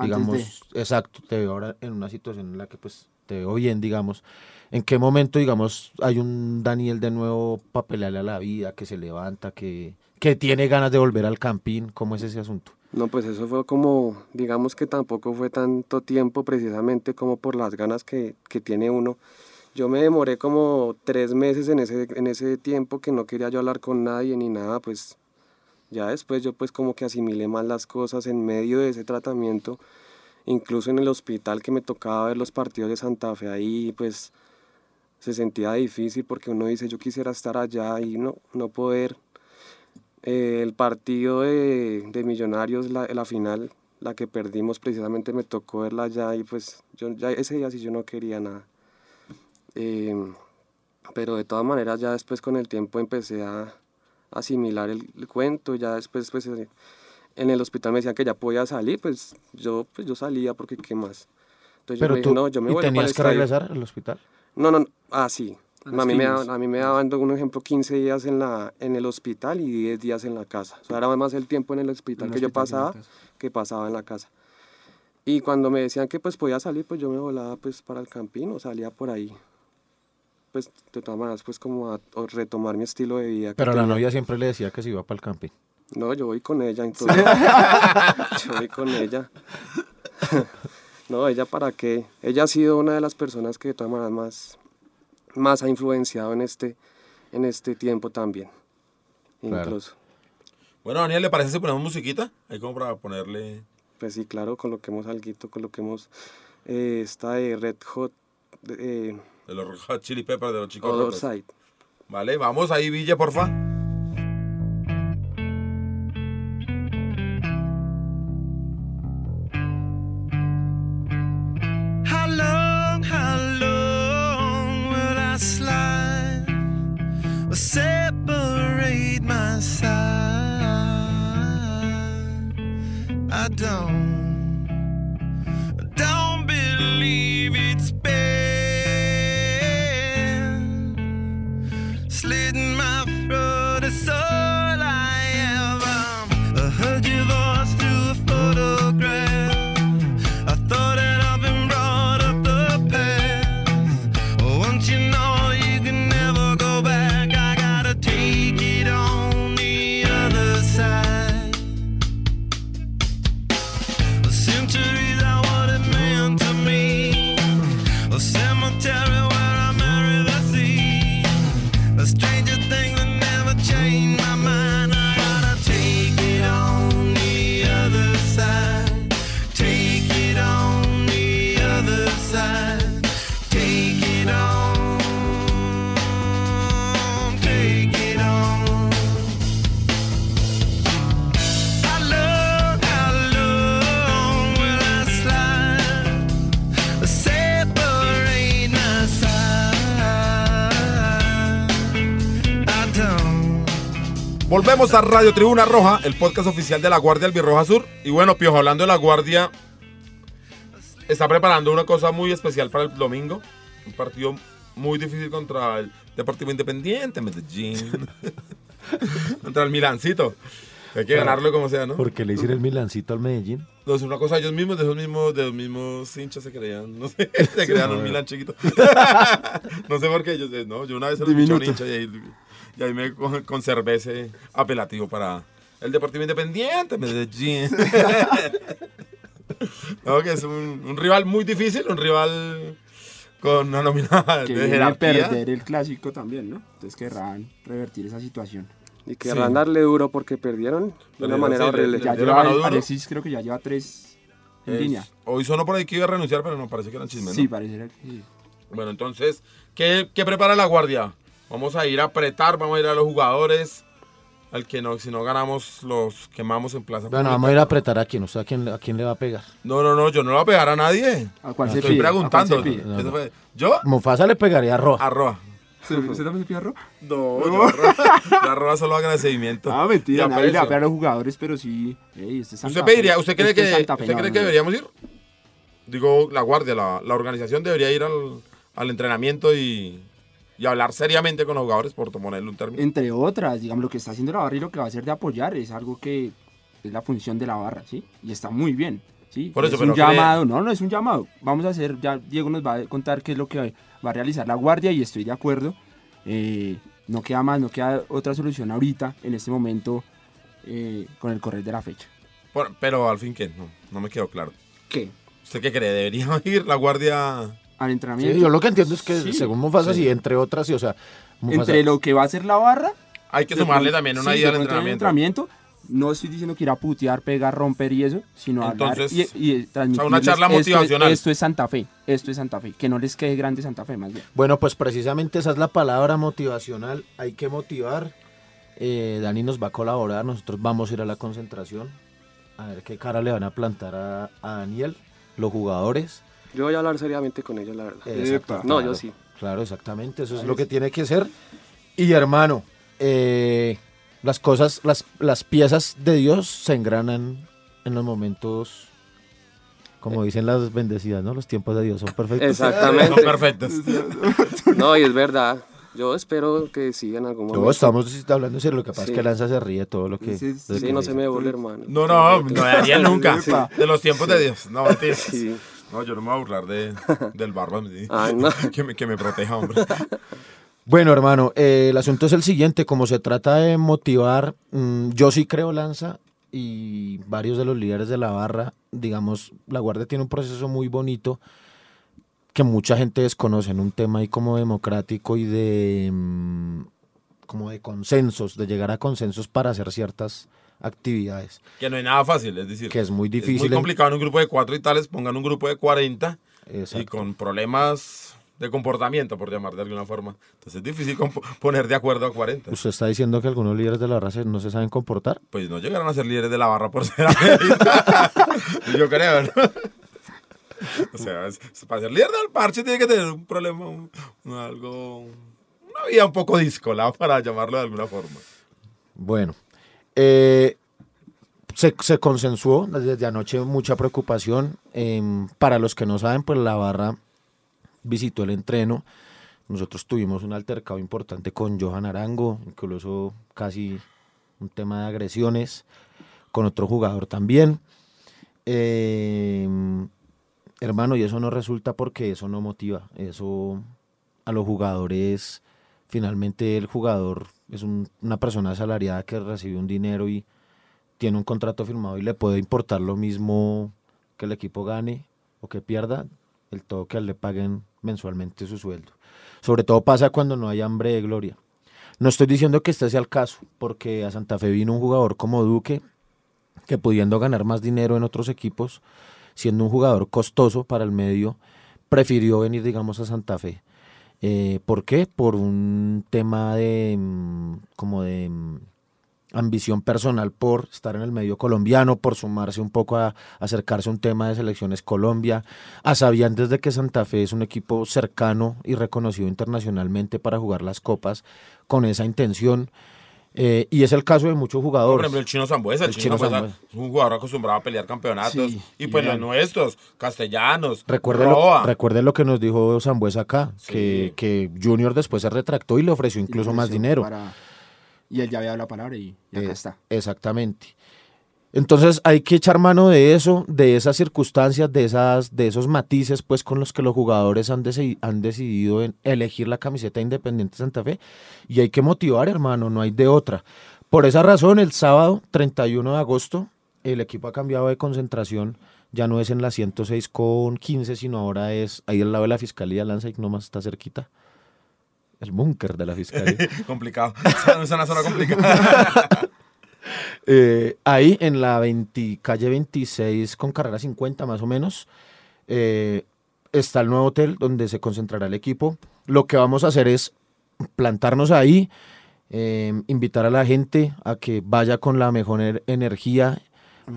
digamos, de. exacto, te veo ahora en una situación en la que, pues, te veo bien, digamos. ¿En qué momento, digamos, hay un Daniel de nuevo para pelearle a la vida, que se levanta, que, que tiene ganas de volver al campín? ¿Cómo es ese asunto? No, pues eso fue como, digamos que tampoco fue tanto tiempo precisamente como por las ganas que, que tiene uno. Yo me demoré como tres meses en ese, en ese tiempo que no quería yo hablar con nadie ni nada, pues ya después yo pues como que asimilé más las cosas en medio de ese tratamiento, incluso en el hospital que me tocaba ver los partidos de Santa Fe ahí, pues se sentía difícil porque uno dice yo quisiera estar allá y no, no poder. Eh, el partido de, de Millonarios, la, la final, la que perdimos precisamente me tocó verla allá y pues yo ese día sí yo no quería nada. Em, pero de todas maneras ya después con el tiempo empecé a asimilar el, el cuento, ya después pues eh, en el hospital me decían que ya podía salir, pues yo, pues yo salía porque qué más. Entonces yo Pero me dije, tú, no, yo me ¿y el tenías que regresar al hospital? No, no, no. Ah, sí. A mí, me a mí me daban, un ejemplo, 15 días en, la, en el hospital y 10 días en la casa. O sea, era más el tiempo en el hospital En que yo hospital la pasaba que pasaba en la casa. Y cuando me decían que pues podía salir, pues yo me volaba pues para el campino, salía por ahí. Pues de todas maneras, pues como a, a retomar mi estilo de vida. Pero la tenía. novia siempre le decía que se iba para el camping. No, yo voy con ella, entonces. [LAUGHS] yo voy con ella. [LAUGHS] no, ella para qué. Ella ha sido una de las personas que de todas maneras más, más ha influenciado en este, en este tiempo también. Claro. Incluso. Bueno, Daniel, ¿le parece si ponemos musiquita? Ahí como para ponerle... Pues sí, claro, coloquemos algo, coloquemos eh, esta de Red Hot, de, eh, De los Red Hot Chili Peppers, de los chicos Other rotos. Side. Vale, vamos ahí, Villa, porfa. Volvemos a Radio Tribuna Roja, el podcast oficial de la Guardia Albirroja Sur. Y bueno, Piojo, hablando de la Guardia, está preparando una cosa muy especial para el domingo. Un partido muy difícil contra el Deportivo Independiente, Medellín. [LAUGHS] contra el Milancito. Hay que ganarlo como sea, ¿no? Porque le hicieron el Milancito al Medellín. No, es una cosa, ellos mismos, de esos mismos, de los mismos hinchas se creían, no sé, [LAUGHS] se creían un Milan chiquito. [LAUGHS] no sé por qué ellos, no, yo una vez se lo escuché a un hincha y ahí, y ahí me con- conservé ese apelativo para el Deportivo Independiente, Medellín. [LAUGHS] no, que es un, un rival muy difícil, un rival con una nómina Que de viene a jerarquía. perder el clásico también, ¿no? Entonces querrán revertir esa situación. Y querrán darle duro porque perdieron de una manera sí, horrible. le- Ya lleva. Alexis creo que ya lleva tres en Es- línea. Hoy sonó por ahí que iba a renunciar, pero no, parece que eran chismes, ¿no? Sí, pareciera que sí. Bueno, entonces, ¿qué, qué prepara la guardia? Vamos a ir a apretar, vamos a ir a los jugadores. Al que no, si no ganamos, los quemamos en plaza. Bueno, pública. vamos a ir a apretar a quién. ¿Usted a quién, a quién le va a pegar? No, no, no, yo no le voy a pegar a nadie. ¿A cuál se Estoy pide? ¿A cuál preguntando. se pide? No, Eso no. fue- ¿Yo? Mufasa le pegaría a Roja. Arroba. ¿Usted también se pide arroz? No, yo arroba, yo arroba solo agradecimiento. Ah, mentira, nadie le va a pegar a los jugadores, pero sí. Ey, este es Santa ¿Usted pediría, usted cree Este que, Santa usted cree que deberíamos ir? Digo, la guardia, la, la organización debería ir al, al entrenamiento y, y hablar seriamente con los jugadores por ponerle un término. Entre otras, digamos, lo que está haciendo la barra y lo que va a hacer de apoyar es algo que es la función de la barra, ¿sí? Y está muy bien, ¿sí? Por eso, es pero un llamado, no, no es un llamado. Vamos a hacer, ya Diego nos va a contar qué es lo que va a realizar la guardia y estoy de acuerdo. Eh, no queda más, no queda otra solución ahorita, en este momento, eh, con el correr de la fecha. Por- pero al fin, ¿qué? No, no me quedó claro. ¿Qué? ¿Usted qué cree? ¿Debería [LAUGHS] ir la guardia? Al Sí, yo lo que entiendo es que Sí, según Mufasa, sí. sí, entre otras, sí, o sea, Mufasa- Entre lo que va a hacer la barra Hay que sumarle también una de al entrenamiento. No estoy diciendo que ir a putear, pegar, romper y eso, sino Entonces, hablar y, y transmitirles una charla esto es- motivacional. Esto es Santa Fe, esto es Santa Fe, que no les quede grande Santa Fe más bien. Bueno, pues precisamente esa es la palabra motivacional. Hay que motivar. Eh, Dani nos va a colaborar. Nosotros vamos a ir a la concentración. A ver qué cara le van a plantar a, a Daniel, los jugadores. Yo voy a hablar seriamente con ellos, la verdad. Exacto, No, claro, yo sí. Claro, exactamente. Eso es lo que tiene que ser. Y hermano, eh, las cosas, las, las piezas de Dios se engranan en los momentos Como dicen las bendecidas, ¿no? Los tiempos de Dios son perfectos. Exactamente. Son perfectos. [LAUGHS] No, y es verdad. Yo espero que sí en algún momento. No, estamos hablando en serio. Lo que pasa Sí. es que Lanza se ríe de todo lo que. Sí, sí, Sí, que no dice. se me burle, hermano. No, no, no Daniel nunca. [LAUGHS] Sí. De los tiempos de Dios. No, mentiras. No, yo no me voy a burlar de, [LAUGHS] del. Ay, no. [LAUGHS] Que me, que me proteja, hombre. [LAUGHS] Bueno, hermano, eh, el asunto es el siguiente. Como se trata de motivar, mm, yo sí creo Lanza y varios de los líderes de la barra, digamos, la Guardia tiene un proceso muy bonito que mucha gente desconoce en un tema ahí como democrático y de mm, como de consensos, de llegar a consensos para hacer ciertas actividades, Que no hay nada fácil, es decir. que es muy Es difícil. muy en- complicado en un grupo de cuatro y tales, pongan un grupo de 40 y Exacto. con problemas de comportamiento, por llamar de alguna forma. Entonces es difícil poner de acuerdo a 40. ¿Usted está diciendo que algunos líderes de la raza no se saben comportar? Pues no llegaron a ser líderes de la barra por ser. [LAUGHS] Yo creo, ¿no? O sea, es- es- para ser líder del parche tiene que tener un problema, un- algo, una vida un poco discolada para llamarlo de alguna forma. Bueno, eh, se, se consensuó desde anoche mucha preocupación. em, para los que no saben, pues la barra visitó el entreno. Nosotros tuvimos un altercado importante con Johan Arango, incluso casi un tema de agresiones, con otro jugador también. Em, hermano, y eso no resulta porque eso no motiva. Eso a los jugadores, finalmente el jugador es un- una persona asalariada que recibe un dinero y tiene un contrato firmado y le puede importar lo mismo que el equipo gane o que pierda, el todo que le paguen mensualmente su sueldo. Sobre todo pasa cuando no hay hambre de gloria. No estoy diciendo que este sea el caso, porque a Santa Fe vino un jugador como Duque, que pudiendo ganar más dinero en otros equipos, siendo un jugador costoso para el medio, prefirió venir, digamos, a Santa Fe. Eh, ¿Por qué? Por un tema de mm, como de mm, ambición personal por estar en el medio colombiano, por sumarse un poco a, acercarse a un tema de selecciones Colombia, a sabiendas de que Santa Fe es un equipo cercano y reconocido internacionalmente para jugar las copas con esa intención. Eh, y es el caso de muchos Por jugadores. ejemplo, el chino Zambuesa. El, El chino, Chino Zambuesa es un jugador acostumbrado a pelear campeonatos. Sí, y pues los nuestros, castellanos, Recuerde Roa. lo, recuerde lo que nos dijo Zambuesa acá, Sí. que, que Junior después se retractó y le ofreció incluso más Ofreció dinero. para- Y él ya había dado la palabra y, y acá Eh, está. Exactamente. Entonces hay que echar mano de eso, de esas circunstancias, de, esas, de esos matices pues con los que los jugadores han, han decidido en elegir la camiseta Independiente Santa Fe y hay que motivar hermano, no hay de otra. Por esa razón el sábado 31 de agosto el equipo ha cambiado de concentración, ya no es en la 106 con 15 sino ahora es ahí al lado de la Fiscalía Lanza y nomás está cerquita. El búnker de la Fiscalía. [LAUGHS] complicado. Es una zona complicada. [LAUGHS] Eh, ahí en la 20 calle 26 con carrera 50 más o menos eh, está el nuevo hotel donde se concentrará el equipo. Lo que vamos a hacer es plantarnos ahí, eh, invitar a la gente a que vaya con la mejor ener- energía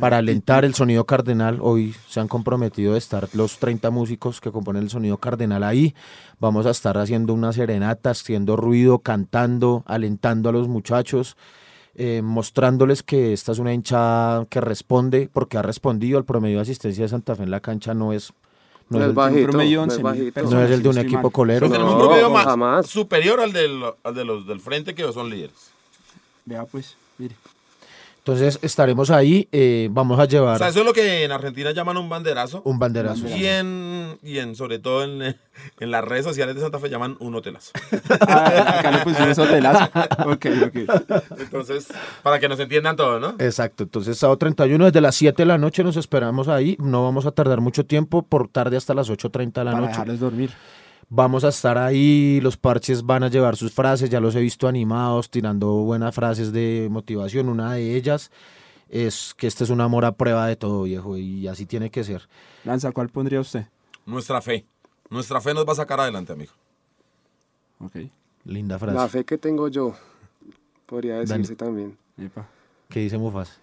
para alentar el sonido cardenal. Hoy se han comprometido de estar los 30 músicos que componen el sonido cardenal ahí. Vamos a estar haciendo una serenata, haciendo ruido, cantando, alentando a los muchachos eh, mostrándoles que esta es una hinchada que responde, porque ha respondido. El promedio de asistencia de Santa Fe en la cancha no es, no No es, el, bajito, promedio no es 11.000 bajito. personas. no es el de un equipo colero. Tenemos un No, promedio más jamás. superior al, del, al de los del frente que son líderes. Vea pues, mire. Entonces estaremos ahí, eh, vamos a O llevar sea, eso es lo que en Argentina llaman un banderazo. un banderazo. Y en, y en sobre todo en, [LAUGHS] en las redes sociales de Santa Fe llaman un hotelazo. [LAUGHS] Ah, acá le pusimos hotelazo. Ok, ok. Entonces, para que nos entiendan todos, ¿no? Exacto, entonces sábado 31 desde las 7 de la noche nos esperamos ahí, no vamos a tardar mucho tiempo, por tarde hasta las 8.30 de la Para noche. dejarles dormir. Vamos a estar ahí, los parches van a llevar sus frases, ya los he visto animados, tirando buenas frases de motivación. Una de ellas es que este es un amor a prueba de todo, viejo, y así tiene que ser. Lanza, ¿cuál pondría usted? Nuestra fe. Nuestra fe nos va a sacar adelante, amigo. Ok. Linda frase. La fe que tengo yo, podría decirse Dani. también. Epa. ¿Qué dice Mufas?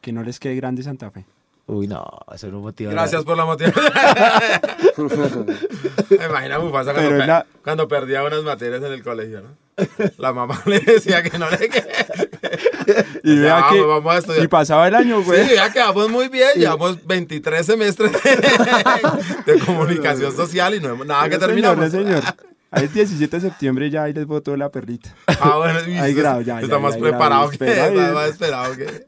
Que no les quede grande Santa Fe. Uy, no, eso no motiva. Gracias por la motivación. [LAUGHS] Me imagino Mufasa cuando, la- cuando perdía unas materias en el colegio, ¿no? La mamá [LAUGHS] le decía que no le, que, Y vea que vamos a estudiar. y pasaba el año, güey. Sí, ya quedamos muy bien. Llevamos 23 semestres de, [LAUGHS] de comunicación social y no hemos nada que terminamos. no, señor. Ahí el 17 de septiembre ya ahí les botó la perrita. Ah, bueno, Ahí está- grabo, ya, Está ya, más ya, preparado que. Está más esperado que.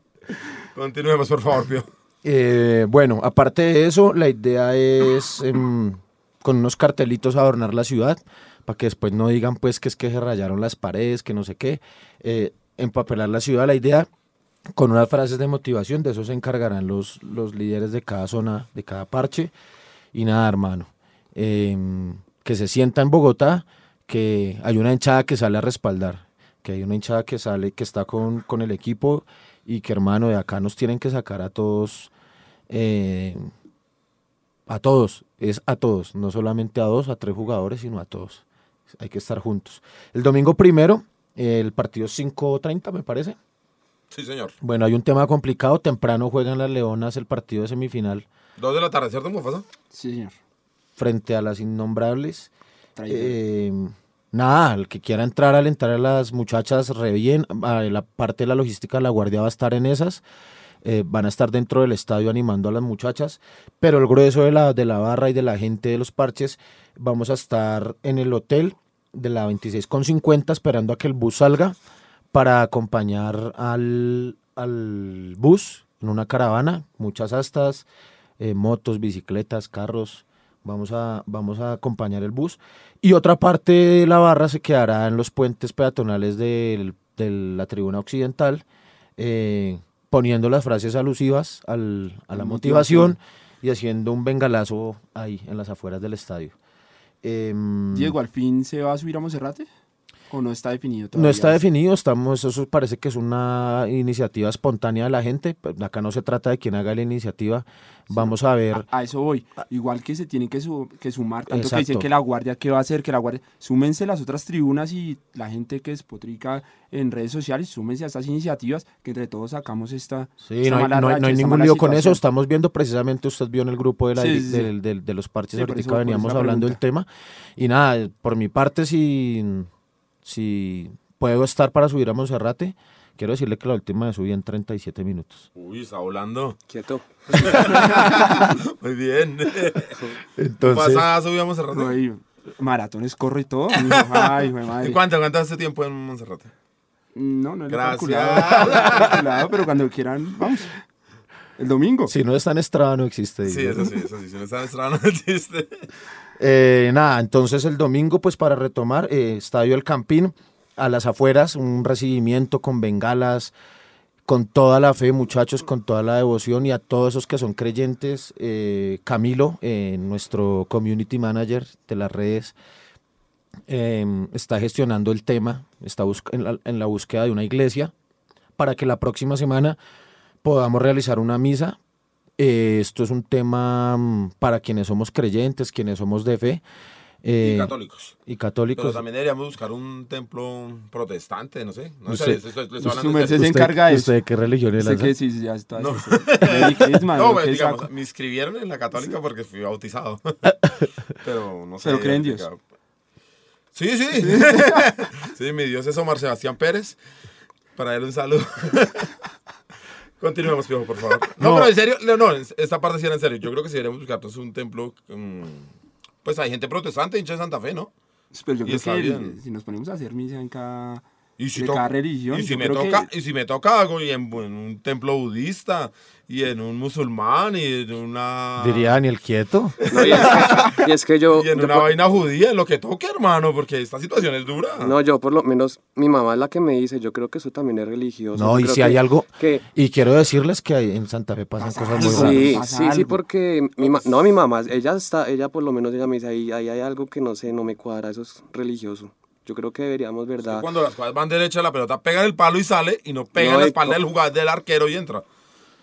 Continuemos, por favor, Pío. Eh, bueno, aparte de eso, la idea es em, con unos cartelitos adornar la ciudad para que después no digan pues que es que se rayaron las paredes, que no sé qué. Eh, empapelar la ciudad, la idea con unas frases de motivación, de eso se encargarán los, los líderes de cada zona, de cada parche. Y nada, hermano, em, que se sienta en Bogotá, que hay una hinchada que sale a respaldar, que hay una hinchada que sale, que está con, con el equipo y que hermano, de acá nos tienen que sacar a todos, eh, a todos, es a todos, no solamente a dos, a tres jugadores, sino a todos. Hay que estar juntos. El domingo primero, eh, el partido 5.30 me parece. Sí, señor. Bueno, hay un tema complicado, temprano juegan las Leonas el partido de semifinal Dos de la tarde, ¿cierto, Mufasa? Sí, señor. frente a las innombrables. Eh, nada, el que quiera entrar alentar a las muchachas, re bien. La parte de la logística, la guardia va a estar en esas. Eh, van a estar dentro del estadio animando a las muchachas. Pero el grueso de la, de la barra y de la gente de los parches, vamos a estar en el hotel de la 26 con 50 esperando a que el bus salga para acompañar al, al bus en una caravana, muchas astas, eh, motos, bicicletas, carros. Vamos a, vamos a acompañar el bus. Y otra parte de la barra se quedará en los puentes peatonales de la tribuna occidental, eh, poniendo las frases alusivas al- a la motivación, y haciendo un bengalazo ahí en las afueras del estadio. Diego, ¿al fin se va a subir a Monserrate? ¿O no está definido no todavía? está definido, estamos, eso parece que es una iniciativa espontánea de la gente. pues, Acá no se trata de quien haga la iniciativa. Vamos a ver. A, a eso voy. Igual que se tienen que, su- que sumar, tanto que dicen que la guardia, ¿qué va a hacer? Que la guardia. Súmense las otras tribunas y la gente que despotrica en redes sociales, súmense a estas iniciativas, que entre todos sacamos esta. Sí, esta no hay, no racha, no ningún lío con eso. Estamos viendo precisamente, usted vio en el grupo de, la, Sí, sí, del- del- de los parches, ahorita veníamos la hablando del tema. Y nada, por mi parte, si, si puedo estar para subir a Monserrate, quiero decirle que la última vez subí en 37 minutos. Uy, está volando. Quieto. [LAUGHS] Muy bien. Entonces, Mufasa, subíamos cerrando. No, y maratones corro y todo. Ay, [LAUGHS] madre. ¿Y cuánto, cuánto hace tiempo en Monserrate? No, no Gracias. calculado, pero cuando quieran, vamos. El domingo. si no está en Estrada, no existe. Sí, eso sí, eso sí. Si no está en Estrada, no [LAUGHS] existe. Eh, nada, entonces el domingo, pues para retomar, eh, Estadio El Campín, a las afueras, un recibimiento con bengalas, con toda la fe, muchachos, con toda la devoción y a todos esos que son creyentes. eh, Camilo, eh, nuestro community manager de las redes, eh, está gestionando el tema, está en, la, en la búsqueda de una iglesia para que la próxima semana podamos realizar una misa. Eh, esto es un tema mm, para quienes somos creyentes, quienes somos de fe. eh, Y católicos. y Pero católicos. también deberíamos buscar un templo protestante, no sé. No Usted- sé, estoy- estoy- estoy usted hablando me en se serio. ¿Usted- encarga de eso. ¿Usted de qué religión es que sí, sí, ya está. No. [LAUGHS] pues, ¿Qué digamos, me inscribieron en la católica porque fui bautizado. [LAUGHS] Pero no sé. Pero cree en Dios. Sí, sí. [LAUGHS] Sí, mi Dios es Omar Sebastián Pérez. Para él un saludo. Continuemos, Piojo, por favor. No, No. pero en serio, no, no, esta parte sí era en serio. Yo creo que si deberíamos buscarnos un templo. mm, pues hay gente protestante, hincha de Santa Fe, ¿no? Pero yo Y creo que bien. si nos ponemos a hacer misa en cada, Y si, de cada religión, y si me creo que- toca, y si me toca algo y en, en un templo budista y en un musulmán y en una Diría Daniel Quieto. No, y, es que, y es que yo, [LAUGHS] y en yo una por- vaina judía, en lo que toque, hermano, porque esta situación es dura. no, yo por lo menos, mi mamá es la que me dice, yo creo que eso también es religioso. No, yo y si que- hay algo. que Y quiero decirles que en Santa Fe pasan cosas muy algo. raras. Sí, Pasa sí, sí, algo. porque mi ma- no, mi mamá, ella está, ella por lo menos ella me dice, ahí, ahí hay algo que no sé, no me cuadra, eso es religioso. Yo creo que deberíamos, ¿verdad? Cuando las cosas van derecha, la pelota pega en el palo y sale, y no pega No, en la espalda del jugador del arquero y entra.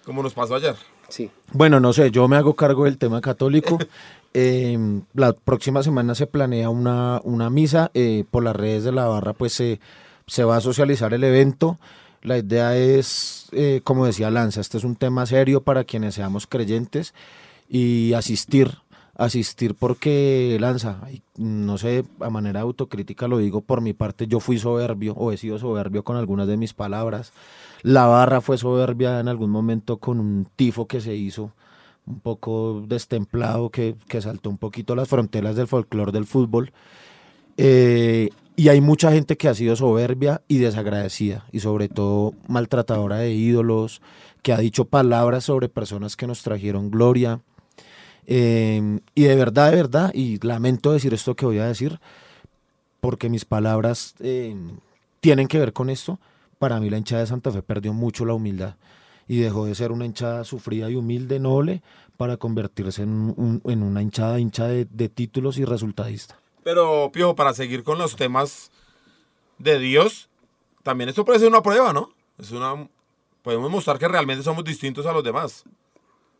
Como nos pasó ayer. Sí. Bueno, no sé, yo me hago cargo del tema católico. [LAUGHS] Eh, la próxima semana se planea una, una misa. eh, por las redes de la barra, pues se, se va a socializar el evento. La idea es, eh, como decía Lanza, este es un tema serio para quienes seamos creyentes y asistir asistir porque Lanza, no sé, a manera autocrítica lo digo por mi parte, yo fui soberbio o he sido soberbio con algunas de mis palabras. La barra fue soberbia en algún momento con un tifo que se hizo un poco destemplado, que, que saltó un poquito las fronteras del folclore del fútbol. Eh, y hay mucha gente que ha sido soberbia y desagradecida, y sobre todo maltratadora de ídolos, que ha dicho palabras sobre personas que nos trajeron gloria. Eh, y de verdad, de verdad, y lamento decir esto que voy a decir, porque mis palabras eh, tienen que ver con esto, para mí la hinchada de Santa Fe perdió mucho la humildad y dejó de ser una hinchada sufrida y humilde, noble, para convertirse en, un- en una hinchada hincha de, de títulos y resultadista. Pero, Piojo, para seguir con los temas de Dios, también esto puede ser una prueba, ¿no? Es una, podemos mostrar que realmente somos distintos a los demás.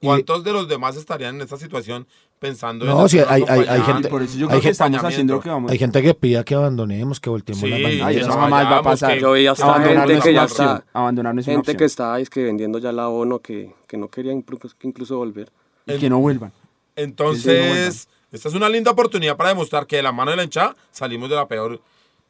¿Cuántos de los demás estarían en esta situación pensando No, sí, hacer un hay- hay- hay gente- Por eso yo hay creo que gente- estamos haciendo lo que vamos. Hay gente que pida que abandonemos, que volteemos Sí, que. Ay, nos eso jamás va a pasar. que- Yo veía hasta gente no que ya está, Abandonar no gente que está es que vendiendo ya la ONU que, que no quería incluso, incluso volver. Y que no vuelvan. Entonces, esta es una linda oportunidad para demostrar que de la mano de la hinchada salimos de la peor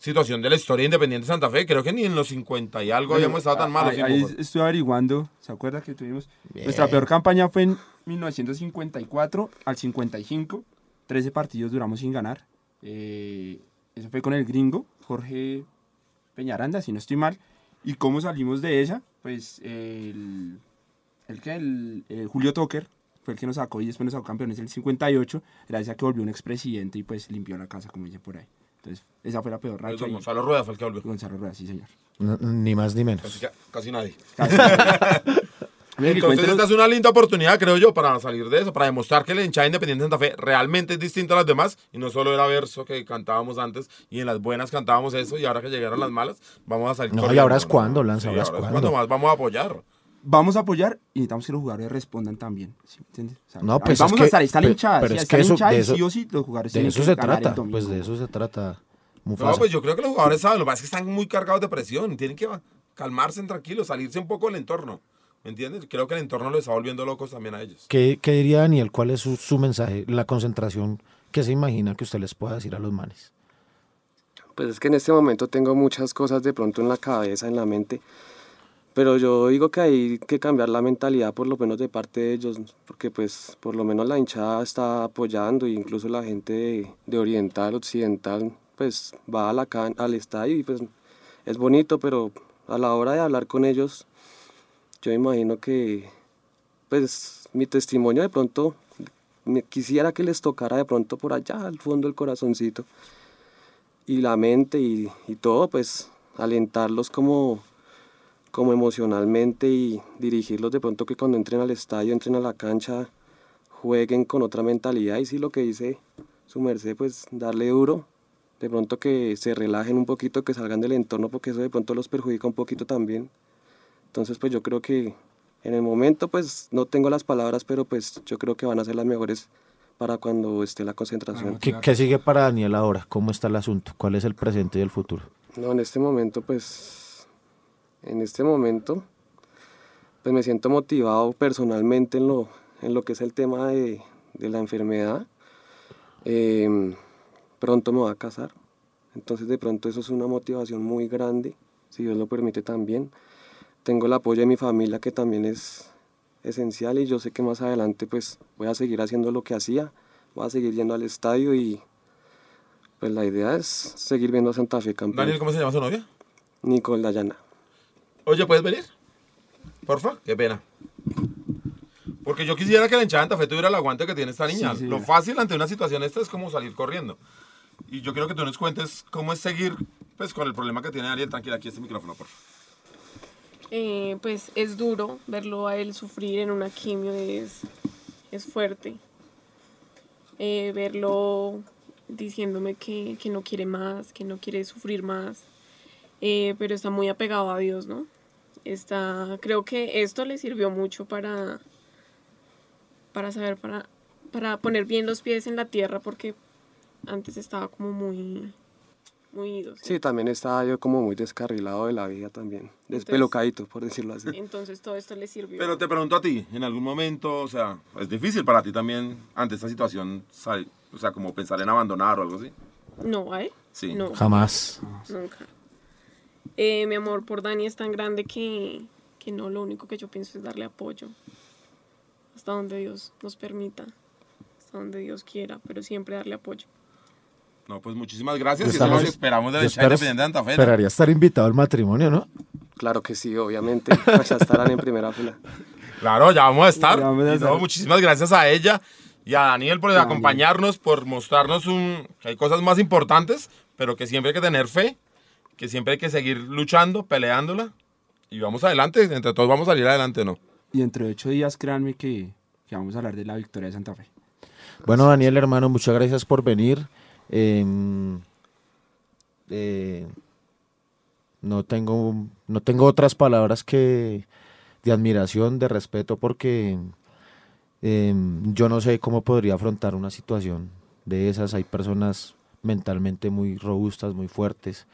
situación de la historia independiente de Santa Fe. Creo que ni en los 50 y algo habíamos estado tan malos. Ahí, estoy averiguando, ¿se acuerda que tuvimos? Nuestra peor campaña fue en 1954 al 55, 13 partidos duramos sin ganar. Eh, eso fue con el gringo, Jorge Peñaranda, si no estoy mal. ¿Y cómo salimos de esa? Pues el, el, que el, el Julio Toker fue el que nos sacó y después nos sacó campeones el 58, gracias a que volvió un expresidente y pues limpió la casa, como dice por ahí. Entonces, esa fue la peor racha. Y- Gonzalo Rueda fue el que volvió. Gonzalo Rueda, sí, señor. No, ni más ni menos. Casi, casi nadie. Casi. [LAUGHS] Mire, Entonces esta es una linda oportunidad, creo yo, para salir de eso, para demostrar que la hinchada independiente de Santa Fe realmente es distinta a las demás y no solo era verso que cantábamos antes y en las buenas cantábamos eso y ahora que llegaron las malas vamos a salir No, y ahora es cuando, Lanza, Sí, ahora es ahora cuando. más vamos a apoyar. Vamos a apoyar y necesitamos que los jugadores respondan también. ¿sí entiendes? O sea, No, pues vamos es a que- estar, ahí está la pe- hinchada. pero sí, es que eso- hinchada de eso- sí o sí los jugadores De eso que se trata, pues de eso se trata. Mufasa. No, pues yo creo que los jugadores saben, lo que pasa es que están muy cargados de presión, tienen que calmarse tranquilos, salirse un poco del entorno, ¿me entiendes? Creo que el entorno los está volviendo locos también a ellos. ¿Qué, qué diría Daniel? ¿Cuál es su, su mensaje? La concentración que se imagina que usted les pueda decir a los manes. Pues es que en este momento tengo muchas cosas de pronto en la cabeza, en la mente. Pero yo digo que hay que cambiar la mentalidad por lo menos de parte de ellos, porque pues por lo menos la hinchada está apoyando e incluso la gente de, de oriental, occidental, pues va a la can- al estadio y pues es bonito, pero a la hora de hablar con ellos, yo imagino que pues mi testimonio de pronto me quisiera que les tocara de pronto por allá al fondo del corazoncito y la mente y, y todo, pues alentarlos como, como emocionalmente y dirigirlos de pronto que cuando entren al estadio, entren a la cancha, jueguen con otra mentalidad y sí lo que dice su merced, pues darle duro, de pronto que se relajen un poquito, que salgan del entorno porque eso de pronto los perjudica un poquito también. Entonces pues yo creo que en el momento pues no tengo las palabras, pero pues yo creo que van a ser las mejores para cuando esté la concentración. ¿Qué, qué sigue para Daniel ahora? ¿Cómo está el asunto? ¿Cuál es el presente y el futuro? No, en este momento, pues, en este momento, pues me siento motivado personalmente en lo, en lo que es el tema de, de la enfermedad. Em, pronto me voy a casar, entonces de pronto eso es una motivación muy grande, si Dios lo permite también. Tengo el apoyo de mi familia que también es esencial y yo sé que más adelante pues voy a seguir haciendo lo que hacía, voy a seguir yendo al estadio y pues la idea es seguir viendo a Santa Fe campeón. Daniel, ¿cómo se llama su novia? Nicole Dayana. Oye, ¿puedes venir? Porfa, qué pena. Porque yo quisiera que la hinchada de Santa Fe tuviera el aguante que tiene esta niña. Sí, sí. Lo fácil ante una situación esta es como salir corriendo. Y yo quiero que tú nos cuentes cómo es seguir pues, con el problema que tiene Ariel. Tranquila, aquí este micrófono, por favor. Eh, pues es duro verlo a él sufrir en una quimio, es, es fuerte. Eh, verlo diciéndome que, que no quiere más, que no quiere sufrir más, eh, pero está muy apegado a Dios, ¿no? Está, creo que esto le sirvió mucho para, para saber, para, para poner bien los pies en la tierra, porque antes estaba como muy, muy ido. Sí, también estaba yo como muy descarrilado de la vida también. Despelocadito, por decirlo así. Entonces todo esto le sirvió. Pero te pregunto a ti, en algún momento, o sea, es difícil para ti también ante esta situación, sal- o sea, como pensar en abandonar o algo así. No, ¿eh? Sí. No, Jamás. nunca. Eh, mi amor por Dani es tan grande que, que no, lo único que yo pienso es darle apoyo. Hasta donde Dios nos permita. Hasta donde Dios quiera, pero siempre darle apoyo. No, pues muchísimas gracias. Yo y estamos- esperamos de independiente de Santa Fe. Esperaría estar invitado al matrimonio, ¿no? Claro que sí, obviamente. Pues ya estarán en primera fila. [LAUGHS] Claro, ya vamos a estar. Vamos a Y no, estar. muchísimas gracias a ella y a Daniel por Daniel. acompañarnos, por mostrarnos un, que hay cosas más importantes, pero que siempre hay que tener fe, que siempre hay que seguir luchando, peleándola. Y vamos adelante, entre todos vamos a salir adelante, ¿no? Y dentro de ocho días, créanme que, que vamos a hablar de la victoria de Santa Fe. Bueno, Daniel, hermano, muchas gracias por venir. Eh, eh, no, tengo, no tengo otras palabras que de admiración, de respeto, porque eh, yo no sé cómo podría afrontar una situación de esas. Hay personas mentalmente muy robustas, muy fuertes.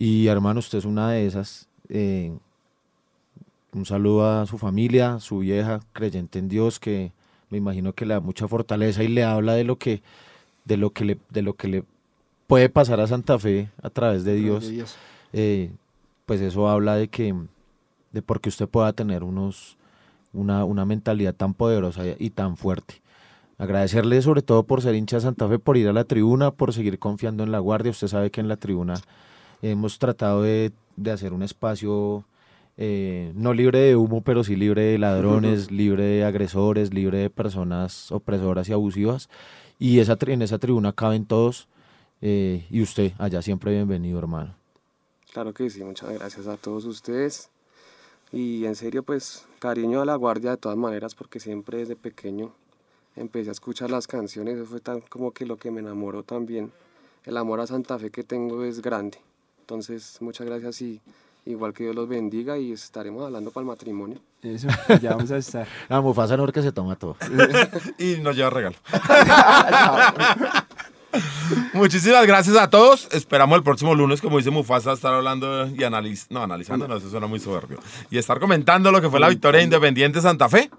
Y hermano, usted es una de esas. Eh, un saludo a su familia, su vieja, creyente en Dios, que me imagino que le da mucha fortaleza y le habla de lo que, de lo que le, de lo que le puede pasar a Santa Fe a través de Dios. Eh, pues eso habla de que, de por qué usted pueda tener unos, una, una mentalidad tan poderosa y tan fuerte. Agradecerle sobre todo por ser hincha de Santa Fe, por ir a la tribuna, por seguir confiando en la guardia. Usted sabe que en la tribuna hemos tratado de, de hacer un espacio eh, no libre de humo, pero sí libre de ladrones, [LAUGHS] libre de agresores, libre de personas opresoras y abusivas. Y esa, en esa tribuna caben todos. eh, y usted, allá siempre bienvenido, hermano. Claro que sí, muchas gracias a todos ustedes. Y en serio, pues cariño a la guardia de todas maneras, porque siempre desde pequeño empecé a escuchar las canciones. Eso fue tan como que lo que me enamoró también. El amor a Santa Fe que tengo es grande. Entonces, muchas gracias y igual que Dios los bendiga y estaremos hablando para el matrimonio. Eso, [LAUGHS] ya vamos a estar. La Mufasa no es que se toma todo. [LAUGHS] Y nos lleva regalo. [LAUGHS] Muchísimas gracias a todos. Esperamos el próximo lunes, como dice Mufasa, estar hablando y analizando. No, analizando, no, eso suena muy soberbio. Y estar comentando lo que fue la victoria de Independiente Santa Fe.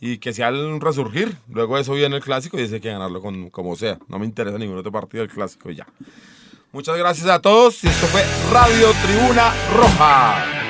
Y que sea un resurgir. Luego de eso viene el clásico y dice que ganarlo con, como sea. No me interesa ningún otro partido del clásico y ya. Muchas gracias a todos. Y esto fue Radio Tribuna Roja.